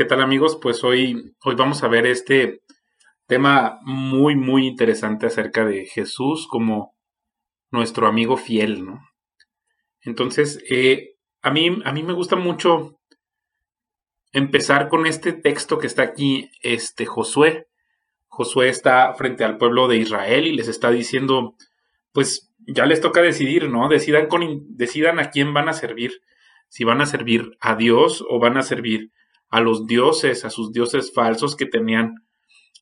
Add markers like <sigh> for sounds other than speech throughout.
¿Qué tal amigos? Pues hoy, hoy vamos a ver este tema muy, muy interesante acerca de Jesús como nuestro amigo fiel, ¿no? Entonces, eh, a, mí, a mí me gusta mucho empezar con este texto que está aquí, este Josué. Josué está frente al pueblo de Israel y les está diciendo, pues ya les toca decidir, ¿no? Decidan, con, decidan a quién van a servir, si van a servir a Dios o van a servir a los dioses, a sus dioses falsos que tenían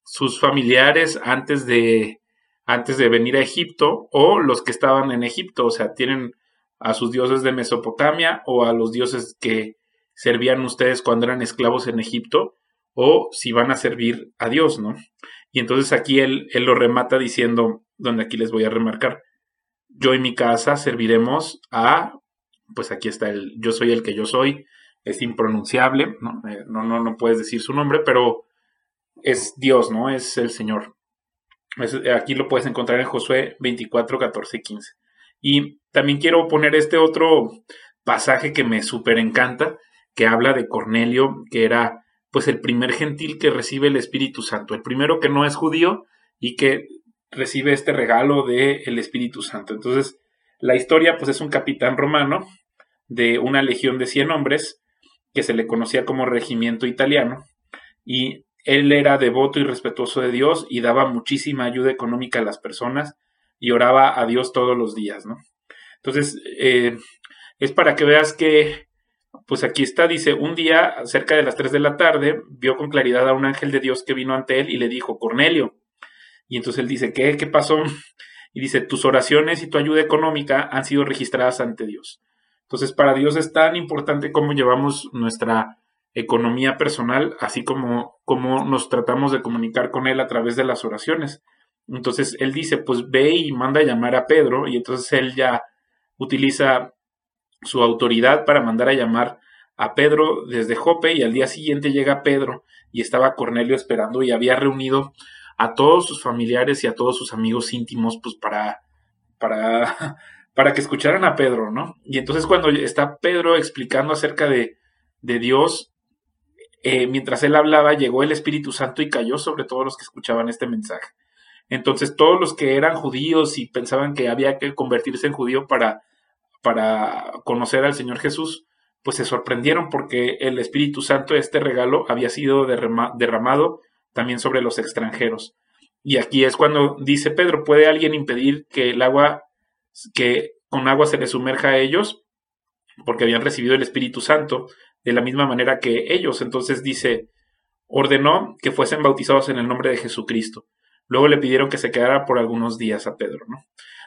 sus familiares antes de, antes de venir a Egipto o los que estaban en Egipto, o sea, tienen a sus dioses de Mesopotamia o a los dioses que servían ustedes cuando eran esclavos en Egipto o si van a servir a Dios, ¿no? Y entonces aquí él, él lo remata diciendo, donde aquí les voy a remarcar, yo y mi casa serviremos a, pues aquí está el, yo soy el que yo soy, es impronunciable, ¿no? Eh, no, no, no puedes decir su nombre, pero es Dios, ¿no? Es el Señor. aquí lo puedes encontrar en Josué 24, 14 y 15. Y también quiero poner este otro pasaje que me súper encanta, que habla de Cornelio, que era pues el primer gentil que recibe el Espíritu Santo, el primero que no es judío y que recibe este regalo del el Espíritu Santo. Entonces, la historia pues es un capitán romano de una legión de 100 hombres que se le conocía como regimiento italiano y él era devoto y respetuoso de Dios y daba muchísima ayuda económica a las personas y oraba a Dios todos los días, ¿no? Entonces, eh, es para que veas que pues aquí está, dice, un día, cerca de las 3 de la tarde, vio con claridad a un ángel de Dios que vino ante él y le dijo, Cornelio. Y entonces él dice, ¿qué? ¿Qué pasó? Y dice, tus oraciones y tu ayuda económica han sido registradas ante Dios. Entonces, para Dios es tan importante cómo llevamos nuestra economía personal, así como cómo nos tratamos de comunicar con Él a través de las oraciones. Entonces, Él dice, pues ve y manda a llamar a Pedro, y entonces Él ya utiliza su autoridad para mandar a llamar a Pedro desde Jope y al día siguiente llega Pedro y estaba Cornelio esperando y había reunido a todos sus familiares y a todos sus amigos íntimos pues para para <laughs> para que escucharan a Pedro, ¿no? Y entonces cuando está Pedro explicando acerca de, de Dios, eh, mientras él hablaba, llegó el Espíritu Santo y cayó sobre todos los que escuchaban este mensaje. Entonces todos los que eran judíos y pensaban que había que convertirse en judío para para conocer al Señor Jesús, pues se sorprendieron porque el Espíritu Santo, este regalo, había sido derramado también sobre los extranjeros. Y aquí es cuando dice Pedro, ¿puede alguien impedir que el agua, que con agua se les sumerja a ellos? Porque habían recibido el Espíritu Santo de la misma manera que ellos. Entonces dice, ordenó que fuesen bautizados en el nombre de Jesucristo. Luego le pidieron que se quedara por algunos días a Pedro, ¿no?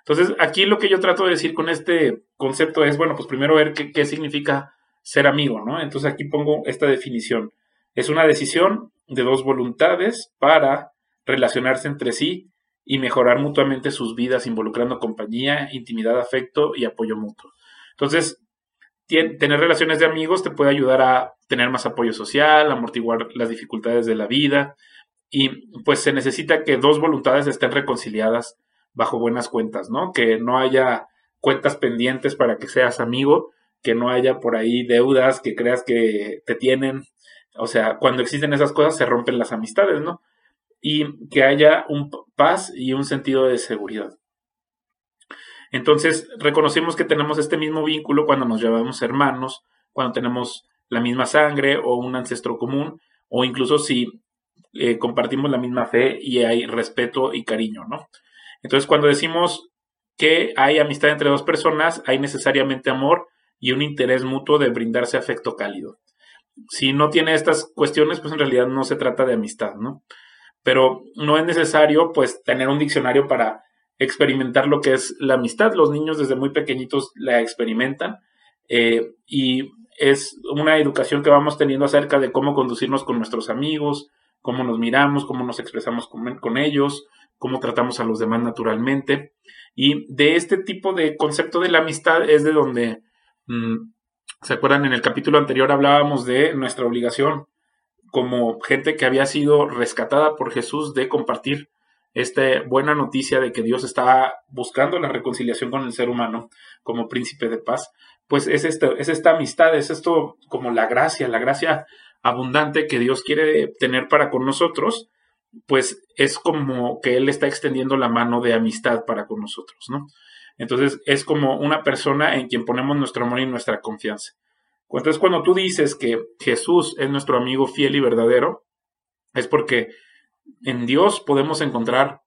Entonces, aquí lo que yo trato de decir con este concepto es, bueno, pues primero ver qué, significa ser amigo, ¿no? Entonces aquí pongo esta definición. Es una decisión de dos voluntades para relacionarse entre sí y mejorar mutuamente sus vidas, involucrando compañía, intimidad, afecto y apoyo mutuo. Entonces, tener relaciones de amigos te puede ayudar a tener más apoyo social, amortiguar las dificultades de la vida y pues se necesita que dos voluntades estén reconciliadas bajo buenas cuentas, ¿no? Que no haya cuentas pendientes para que seas amigo, que no haya por ahí deudas que creas que te tienen. O sea, cuando existen esas cosas se rompen las amistades, ¿no? Y que haya un paz y un sentido de seguridad. Entonces, reconocemos que tenemos este mismo vínculo cuando nos llamamos hermanos, cuando tenemos la misma sangre o un ancestro común, o incluso si eh, compartimos la misma fe y hay respeto y cariño, ¿no? Entonces, cuando decimos que hay amistad entre dos personas, hay necesariamente amor y un interés mutuo de brindarse afecto cálido. Si no tiene estas cuestiones, pues en realidad no se trata de amistad, ¿no? Pero no es necesario, pues, tener un diccionario para experimentar lo que es la amistad. Los niños desde muy pequeñitos la experimentan eh, y es una educación que vamos teniendo acerca de cómo conducirnos con nuestros amigos, cómo nos miramos, cómo nos expresamos con ellos, cómo tratamos a los demás naturalmente. Y de este tipo de concepto de la amistad es de donde, mm, ¿se acuerdan? En el capítulo anterior hablábamos de nuestra obligación como gente que había sido rescatada por Jesús de compartir esta buena noticia de que Dios está buscando la reconciliación con el ser humano como príncipe de paz, pues es, este, es esta amistad, es esto como la gracia, la gracia abundante que Dios quiere tener para con nosotros, pues es como que Él está extendiendo la mano de amistad para con nosotros, ¿no? Entonces es como una persona en quien ponemos nuestro amor y nuestra confianza. Entonces cuando tú dices que Jesús es nuestro amigo fiel y verdadero, es porque en Dios podemos encontrar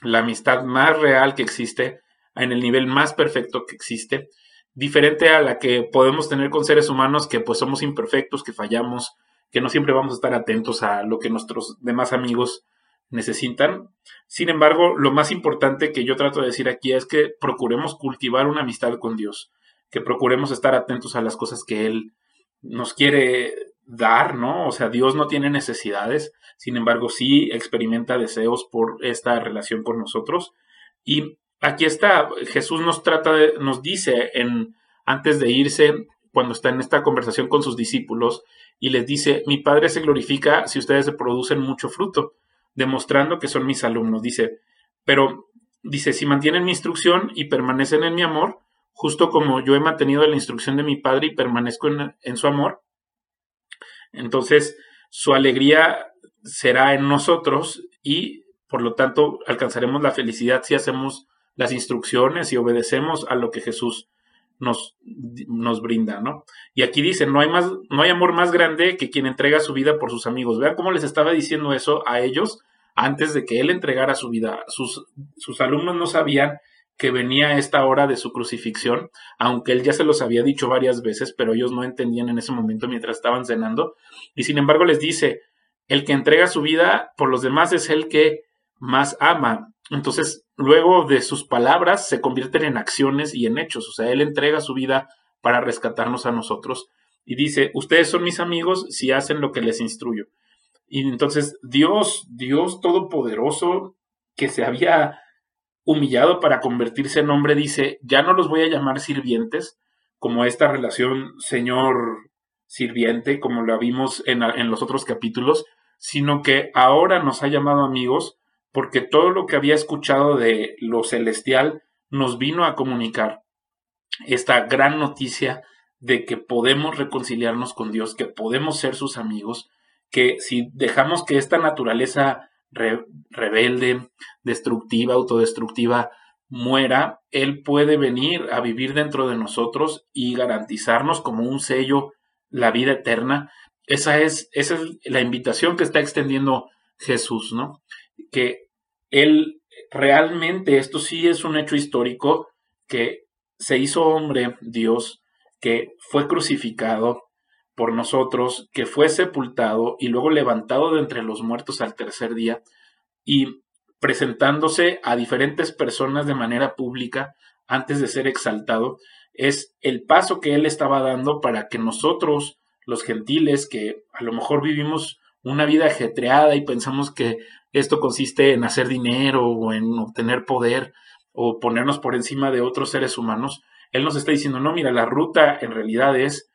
la amistad más real que existe, en el nivel más perfecto que existe, diferente a la que podemos tener con seres humanos que pues somos imperfectos, que fallamos, que no siempre vamos a estar atentos a lo que nuestros demás amigos necesitan. Sin embargo, lo más importante que yo trato de decir aquí es que procuremos cultivar una amistad con Dios, que procuremos estar atentos a las cosas que Él nos quiere dar, ¿no? O sea, Dios no tiene necesidades, sin embargo, sí experimenta deseos por esta relación con nosotros. Y aquí está, Jesús nos trata de, nos dice en, antes de irse, cuando está en esta conversación con sus discípulos, y les dice, mi Padre se glorifica si ustedes producen mucho fruto, demostrando que son mis alumnos. Dice, pero dice, si mantienen mi instrucción y permanecen en mi amor, justo como yo he mantenido la instrucción de mi Padre y permanezco en, su amor, entonces su alegría será en nosotros y por lo tanto alcanzaremos la felicidad si hacemos las instrucciones y obedecemos a lo que Jesús nos, nos brinda, ¿no? Y aquí dice, no hay, más, no hay amor más grande que quien entrega su vida por sus amigos. Vean cómo les estaba diciendo eso a ellos antes de que él entregara su vida. Sus, sus alumnos no sabían que venía esta hora de su crucifixión, aunque él ya se los había dicho varias veces, pero ellos no entendían en ese momento mientras estaban cenando. Y sin embargo les dice, el que entrega su vida por los demás es el que más ama. Entonces, luego de sus palabras se convierten en acciones y en hechos. O sea, Él entrega su vida para rescatarnos a nosotros. Y dice, ustedes son mis amigos si hacen lo que les instruyo. Y entonces Dios, Dios Todopoderoso, que se había humillado para convertirse en hombre, dice, ya no los voy a llamar sirvientes, como esta relación Señor-sirviente, como la vimos en, en los otros capítulos, sino que ahora nos ha llamado amigos porque todo lo que había escuchado de lo celestial nos vino a comunicar esta gran noticia de que podemos reconciliarnos con Dios, que podemos ser sus amigos, que si dejamos que esta naturaleza rebelde, destructiva, autodestructiva, muera, Él puede venir a vivir dentro de nosotros y garantizarnos como un sello la vida eterna. Esa es, esa es la invitación que está extendiendo Jesús, ¿no? que él realmente, esto sí es un hecho histórico, que se hizo hombre, Dios, que fue crucificado por nosotros, que fue sepultado y luego levantado de entre los muertos al tercer día y presentándose a diferentes personas de manera pública antes de ser exaltado, es el paso que él estaba dando para que nosotros, los gentiles, que a lo mejor vivimos una vida ajetreada y pensamos que esto consiste en hacer dinero o en obtener poder o ponernos por encima de otros seres humanos, Él nos está diciendo, no, mira, la ruta en realidad es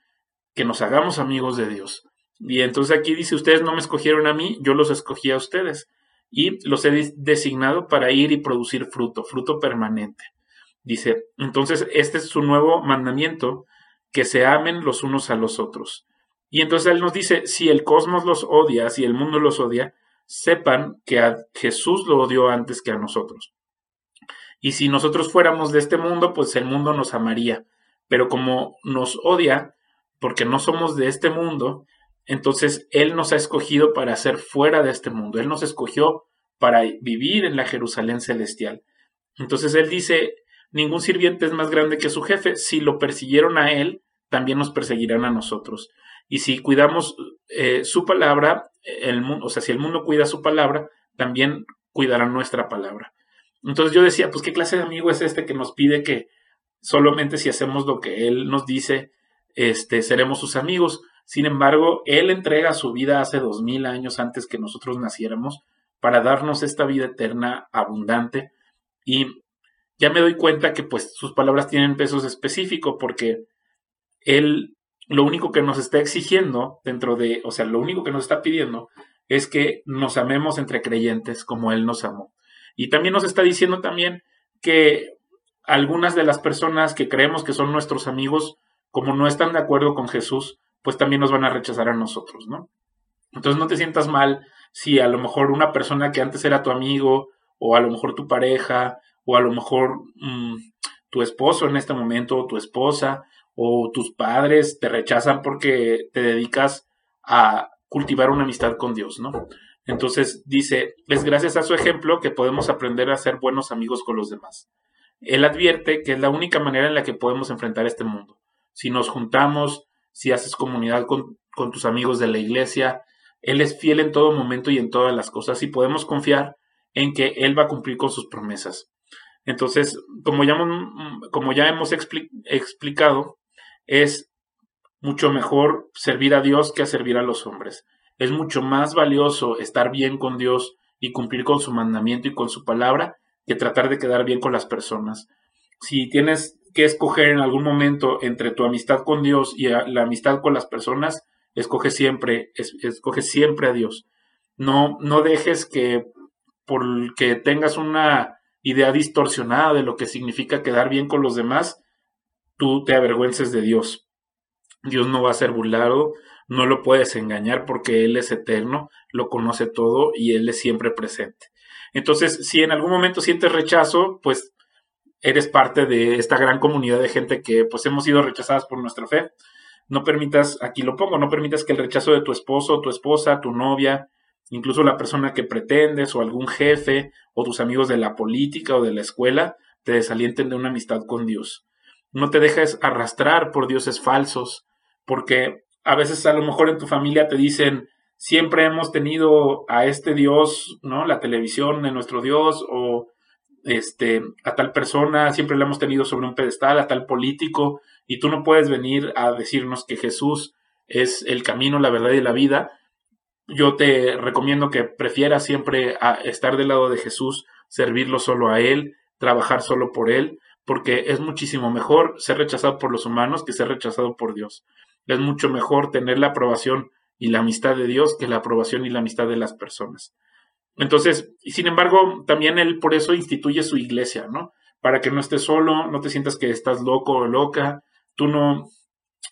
que nos hagamos amigos de Dios. Y entonces aquí dice, ustedes no me escogieron a mí, yo los escogí a ustedes. Y los he designado para ir y producir fruto, fruto permanente. Dice, entonces este es su nuevo mandamiento, que se amen los unos a los otros. Y entonces Él nos dice, si el cosmos los odia, si el mundo los odia, sepan que a Jesús lo odió antes que a nosotros. Y si nosotros fuéramos de este mundo, pues el mundo nos amaría. Pero como nos odia, porque no somos de este mundo, entonces Él nos ha escogido para ser fuera de este mundo. Él nos escogió para vivir en la Jerusalén celestial. Entonces Él dice, ningún sirviente es más grande que su jefe. Si lo persiguieron a Él, también nos perseguirán a nosotros. Y si cuidamos eh, su palabra, el mundo, o sea, si el mundo cuida su palabra, también cuidará nuestra palabra. Entonces yo decía, pues qué clase de amigo es este que nos pide que solamente si hacemos lo que él nos dice, este, seremos sus amigos. Sin embargo, él entrega su vida hace dos mil años antes que nosotros naciéramos para darnos esta vida eterna abundante. Y ya me doy cuenta que pues sus palabras tienen pesos específicos porque él lo único que nos está exigiendo dentro de, o sea, lo único que nos está pidiendo es que nos amemos entre creyentes como Él nos amó. Y también nos está diciendo también que algunas de las personas que creemos que son nuestros amigos, como no están de acuerdo con Jesús, pues también nos van a rechazar a nosotros, ¿no? Entonces no te sientas mal si a lo mejor una persona que antes era tu amigo, o a lo mejor tu pareja, o a lo mejor mm, tu esposo en este momento, o tu esposa, o tus padres te rechazan porque te dedicas a cultivar una amistad con Dios, ¿no? Entonces dice, es gracias a su ejemplo que podemos aprender a ser buenos amigos con los demás. Él advierte que es la única manera en la que podemos enfrentar este mundo. Si nos juntamos, si haces comunidad con, con tus amigos de la iglesia, Él es fiel en todo momento y en todas las cosas y podemos confiar en que Él va a cumplir con sus promesas. Entonces, como ya, como ya hemos explicado, es mucho mejor servir a Dios que a servir a los hombres. Es mucho más valioso estar bien con Dios y cumplir con su mandamiento y con su palabra que tratar de quedar bien con las personas. Si tienes que escoger en algún momento entre tu amistad con Dios y la amistad con las personas, escoge siempre, escoge siempre a Dios. No, no dejes que porque tengas una idea distorsionada de lo que significa quedar bien con los demás, tú te avergüences de Dios. Dios no va a ser burlado, no lo puedes engañar porque Él es eterno, lo conoce todo y Él es siempre presente. Entonces, si en algún momento sientes rechazo, pues eres parte de esta gran comunidad de gente que pues hemos sido rechazadas por nuestra fe. No permitas, aquí lo pongo, no permitas que el rechazo de tu esposo, tu esposa, tu novia, incluso la persona que pretendes o algún jefe o tus amigos de la política o de la escuela te desalienten de una amistad con Dios. No te dejes arrastrar por dioses falsos, porque a veces a lo mejor en tu familia te dicen, siempre hemos tenido a este Dios, ¿no? La televisión de nuestro Dios o este a tal persona, siempre la hemos tenido sobre un pedestal, a tal político, y tú no puedes venir a decirnos que Jesús es el camino, la verdad y la vida. Yo te recomiendo que prefieras siempre a estar del lado de Jesús, servirlo solo a Él, trabajar solo por Él, porque es muchísimo mejor ser rechazado por los humanos que ser rechazado por Dios. Es mucho mejor tener la aprobación y la amistad de Dios que la aprobación y la amistad de las personas. Entonces, sin embargo, también Él por eso instituye su iglesia, ¿no? Para que no estés solo, no te sientas que estás loco o loca, tú no,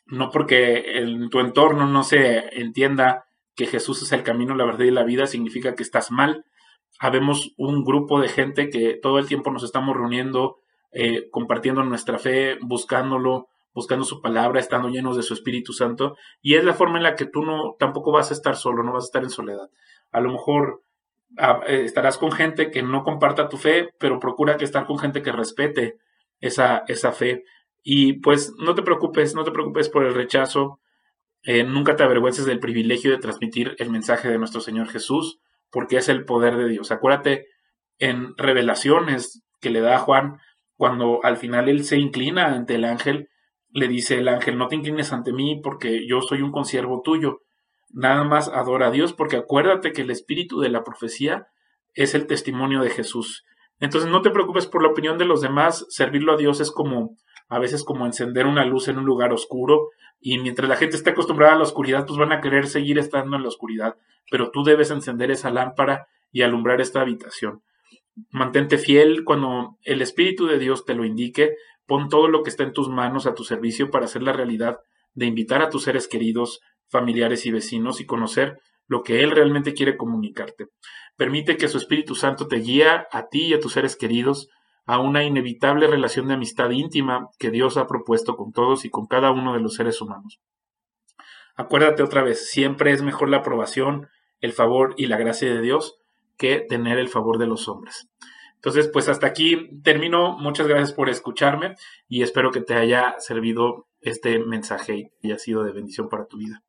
no porque en tu entorno no se entienda que Jesús es el camino, la verdad y la vida, significa que estás mal. Habemos un grupo de gente que todo el tiempo nos estamos reuniendo, eh, compartiendo nuestra fe, buscándolo, buscando su palabra, estando llenos de su Espíritu Santo, y es la forma en la que tú no tampoco vas a estar solo, no vas a estar en soledad. A lo mejor eh, estarás con gente que no comparta tu fe, pero procura que estar con gente que respete esa, esa fe. Y pues no te preocupes, no te preocupes por el rechazo, eh, nunca te avergüences del privilegio de transmitir el mensaje de nuestro Señor Jesús, porque es el poder de Dios. Acuérdate en revelaciones que le da a Juan, cuando al final él se inclina ante el ángel le dice el ángel, no te inclines ante mí porque yo soy un consiervo tuyo. Nada más adora a Dios porque acuérdate que el espíritu de la profecía es el testimonio de Jesús. Entonces no te preocupes por la opinión de los demás, servirlo a Dios es como a veces como encender una luz en un lugar oscuro y mientras la gente esté acostumbrada a la oscuridad, pues van a querer seguir estando en la oscuridad, pero tú debes encender esa lámpara y alumbrar esta habitación. Mantente fiel cuando el Espíritu de Dios te lo indique, Pon todo lo que está en tus manos a tu servicio para hacer la realidad de invitar a tus seres queridos, familiares y vecinos y conocer lo que Él realmente quiere comunicarte. Permite que su Espíritu Santo te guíe a ti y a tus seres queridos a una inevitable relación de amistad íntima que Dios ha propuesto con todos y con cada uno de los seres humanos. Acuérdate otra vez, siempre es mejor la aprobación, el favor y la gracia de Dios que tener el favor de los hombres. Entonces, pues hasta aquí termino. Muchas gracias por escucharme y espero que te haya servido este mensaje y haya sido de bendición para tu vida.